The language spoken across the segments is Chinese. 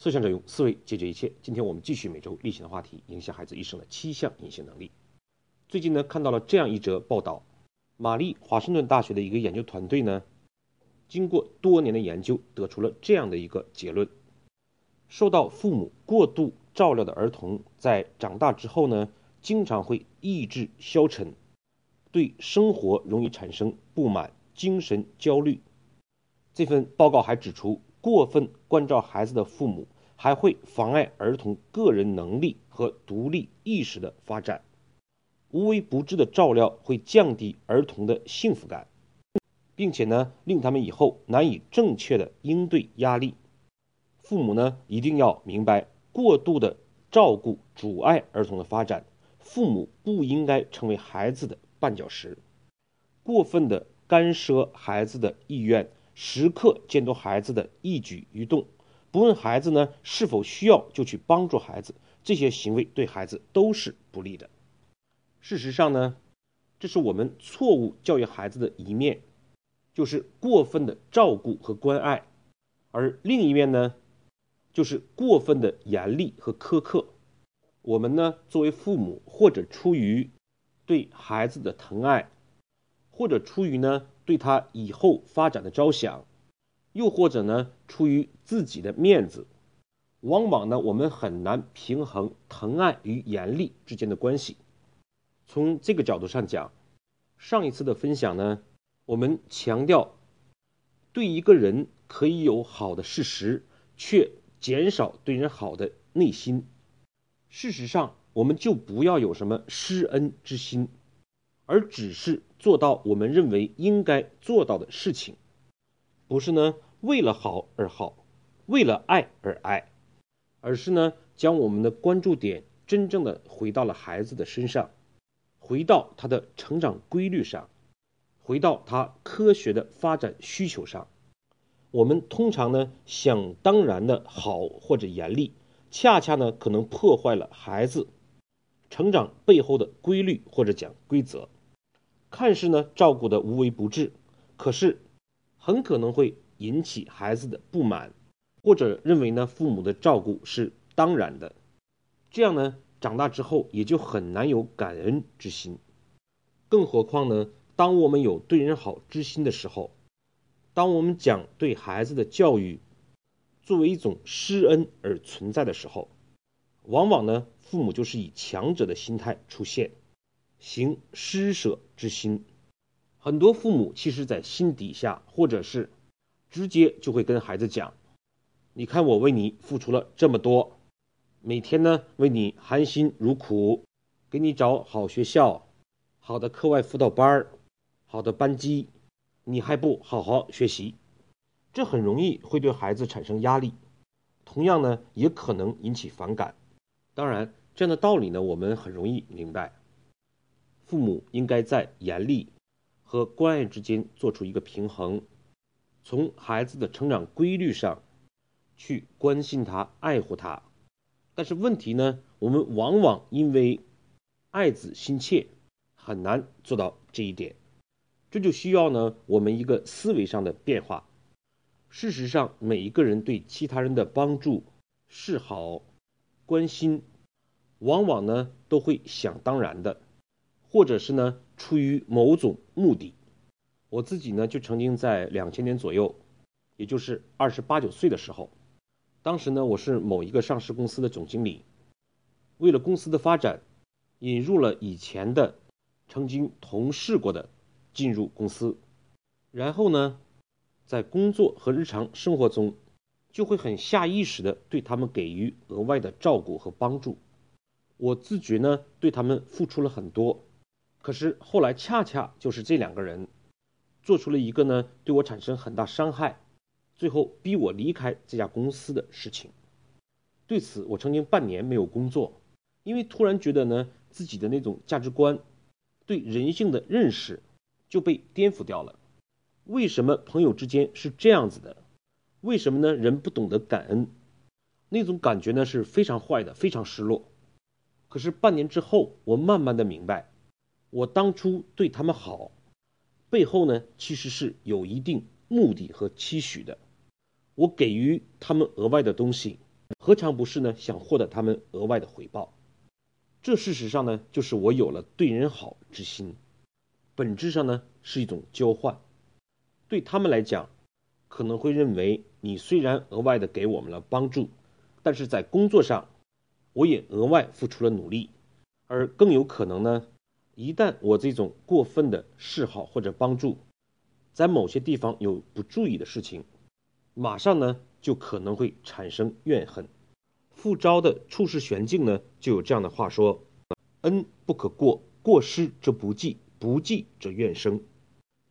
思想者用思维解决一切。今天我们继续每周例行的话题：影响孩子一生的七项隐形能力。最近呢，看到了这样一则报道：玛丽华盛顿大学的一个研究团队呢，经过多年的研究，得出了这样的一个结论：受到父母过度照料的儿童，在长大之后呢，经常会意志消沉，对生活容易产生不满、精神焦虑。这份报告还指出。过分关照孩子的父母，还会妨碍儿童个人能力和独立意识的发展。无微不至的照料会降低儿童的幸福感，并且呢，令他们以后难以正确的应对压力。父母呢，一定要明白，过度的照顾阻碍儿童的发展。父母不应该成为孩子的绊脚石，过分的干涉孩子的意愿。时刻监督孩子的一举一动，不问孩子呢是否需要就去帮助孩子，这些行为对孩子都是不利的。事实上呢，这是我们错误教育孩子的一面，就是过分的照顾和关爱；而另一面呢，就是过分的严厉和苛刻。我们呢，作为父母，或者出于对孩子的疼爱，或者出于呢。对他以后发展的着想，又或者呢，出于自己的面子，往往呢，我们很难平衡疼爱与严厉之间的关系。从这个角度上讲，上一次的分享呢，我们强调，对一个人可以有好的事实，却减少对人好的内心。事实上，我们就不要有什么施恩之心。而只是做到我们认为应该做到的事情，不是呢为了好而好，为了爱而爱，而是呢将我们的关注点真正的回到了孩子的身上，回到他的成长规律上，回到他科学的发展需求上。我们通常呢想当然的好或者严厉，恰恰呢可能破坏了孩子成长背后的规律或者讲规则。看似呢照顾的无微不至，可是很可能会引起孩子的不满，或者认为呢父母的照顾是当然的，这样呢长大之后也就很难有感恩之心。更何况呢，当我们有对人好之心的时候，当我们讲对孩子的教育作为一种施恩而存在的时候，往往呢父母就是以强者的心态出现。行施舍之心，很多父母其实在心底下，或者是直接就会跟孩子讲：“你看我为你付出了这么多，每天呢为你含辛茹苦，给你找好学校、好的课外辅导班好的班级，你还不好好学习？”这很容易会对孩子产生压力，同样呢也可能引起反感。当然，这样的道理呢我们很容易明白。父母应该在严厉和关爱之间做出一个平衡，从孩子的成长规律上去关心他、爱护他。但是问题呢，我们往往因为爱子心切，很难做到这一点。这就需要呢我们一个思维上的变化。事实上，每一个人对其他人的帮助、示好、关心，往往呢都会想当然的。或者是呢，出于某种目的，我自己呢就曾经在两千年左右，也就是二十八九岁的时候，当时呢我是某一个上市公司的总经理，为了公司的发展，引入了以前的曾经同事过的进入公司，然后呢，在工作和日常生活中，就会很下意识的对他们给予额外的照顾和帮助，我自觉呢对他们付出了很多。可是后来恰恰就是这两个人，做出了一个呢对我产生很大伤害，最后逼我离开这家公司的事情。对此，我曾经半年没有工作，因为突然觉得呢自己的那种价值观，对人性的认识就被颠覆掉了。为什么朋友之间是这样子的？为什么呢？人不懂得感恩，那种感觉呢是非常坏的，非常失落。可是半年之后，我慢慢的明白。我当初对他们好，背后呢其实是有一定目的和期许的。我给予他们额外的东西，何尝不是呢？想获得他们额外的回报。这事实上呢，就是我有了对人好之心，本质上呢是一种交换。对他们来讲，可能会认为你虽然额外的给我们了帮助，但是在工作上，我也额外付出了努力，而更有可能呢，一旦我这种过分的示好或者帮助，在某些地方有不注意的事情，马上呢就可能会产生怨恨。复昭的处世玄境呢，就有这样的话说：“恩不可过，过失则不计，不计则怨生。”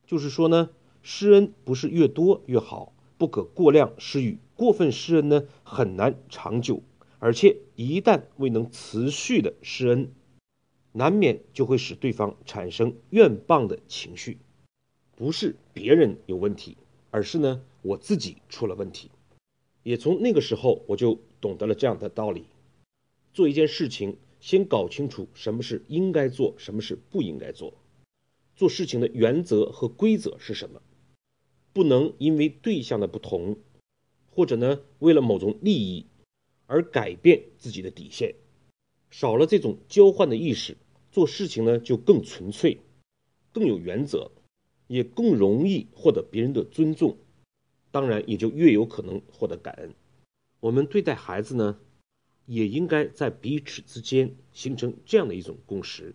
就是说呢，施恩不是越多越好，不可过量施予，过分施恩呢很难长久，而且一旦未能持续的施恩，难免就会使对方产生怨谤的情绪。不是别人有问题，而是呢我自己出了问题。也从那个时候，我就。懂得了这样的道理，做一件事情，先搞清楚什么是应该做，什么是不应该做，做事情的原则和规则是什么，不能因为对象的不同，或者呢为了某种利益而改变自己的底线。少了这种交换的意识，做事情呢就更纯粹，更有原则，也更容易获得别人的尊重，当然也就越有可能获得感恩。我们对待孩子呢，也应该在彼此之间形成这样的一种共识：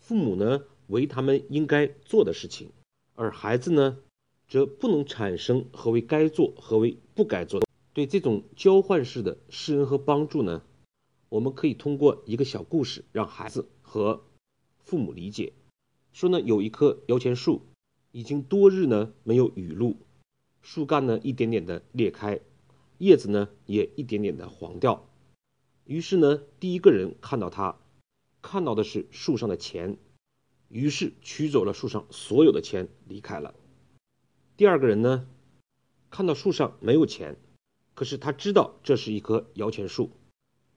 父母呢为他们应该做的事情，而孩子呢则不能产生何为该做、何为不该做。对这种交换式的施恩和帮助呢，我们可以通过一个小故事让孩子和父母理解。说呢，有一棵摇钱树，已经多日呢没有雨露，树干呢一点点的裂开。叶子呢也一点点的黄掉，于是呢，第一个人看到它，看到的是树上的钱，于是取走了树上所有的钱离开了。第二个人呢，看到树上没有钱，可是他知道这是一棵摇钱树，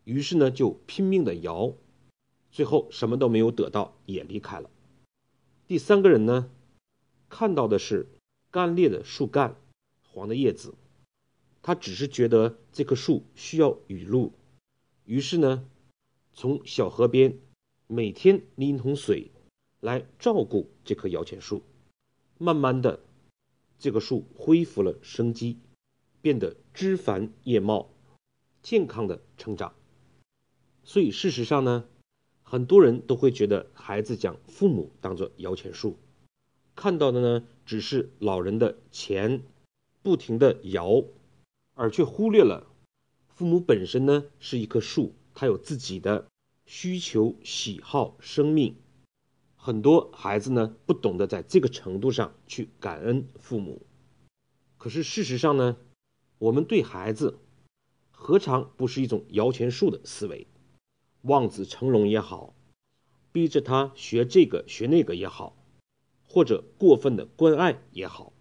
于是呢就拼命的摇，最后什么都没有得到也离开了。第三个人呢，看到的是干裂的树干，黄的叶子。他只是觉得这棵树需要雨露，于是呢，从小河边每天拎一桶水来照顾这棵摇钱树。慢慢的，这个树恢复了生机，变得枝繁叶茂，健康的成长。所以事实上呢，很多人都会觉得孩子将父母当做摇钱树，看到的呢只是老人的钱不停的摇。而却忽略了，父母本身呢是一棵树，他有自己的需求、喜好、生命。很多孩子呢不懂得在这个程度上去感恩父母。可是事实上呢，我们对孩子何尝不是一种摇钱树的思维？望子成龙也好，逼着他学这个学那个也好，或者过分的关爱也好，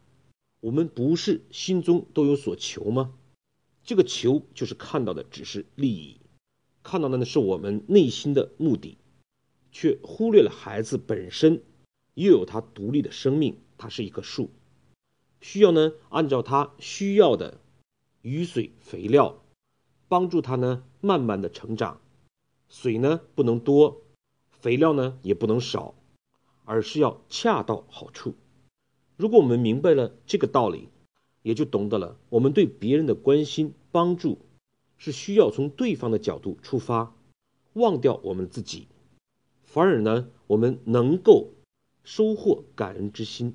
我们不是心中都有所求吗？这个求就是看到的只是利益，看到的呢是我们内心的目的，却忽略了孩子本身又有他独立的生命，他是一棵树，需要呢按照他需要的雨水肥料，帮助他呢慢慢的成长，水呢不能多，肥料呢也不能少，而是要恰到好处。如果我们明白了这个道理。也就懂得了，我们对别人的关心帮助，是需要从对方的角度出发，忘掉我们自己，反而呢，我们能够收获感恩之心，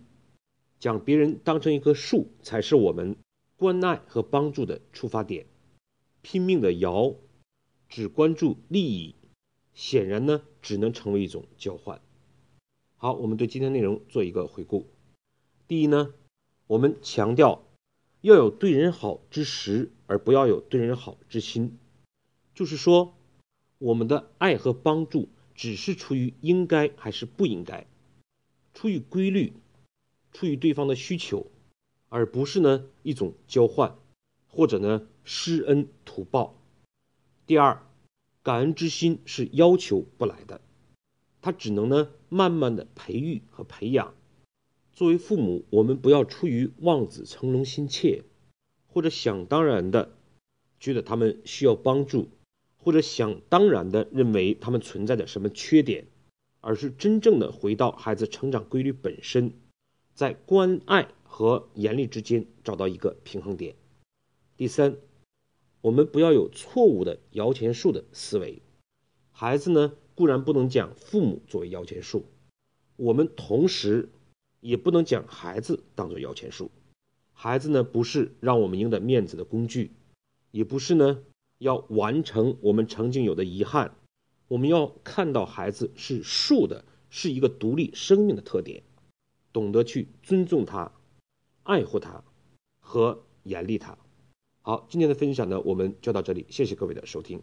将别人当成一棵树，才是我们关爱和帮助的出发点。拼命的摇，只关注利益，显然呢，只能成为一种交换。好，我们对今天内容做一个回顾。第一呢，我们强调。要有对人好之时，而不要有对人好之心。就是说，我们的爱和帮助只是出于应该还是不应该，出于规律，出于对方的需求，而不是呢一种交换，或者呢施恩图报。第二，感恩之心是要求不来的，它只能呢慢慢的培育和培养。作为父母，我们不要出于望子成龙心切，或者想当然的觉得他们需要帮助，或者想当然的认为他们存在着什么缺点，而是真正的回到孩子成长规律本身，在关爱和严厉之间找到一个平衡点。第三，我们不要有错误的摇钱树的思维。孩子呢，固然不能将父母作为摇钱树，我们同时也不能将孩子当做摇钱树。孩子呢，不是让我们赢得面子的工具。也不是呢，要完成我们曾经有的遗憾。我们要看到孩子是树的，是一个独立生命的特点，懂得去尊重他、爱护他和严厉他。好，今天的分享呢，我们就到这里，谢谢各位的收听。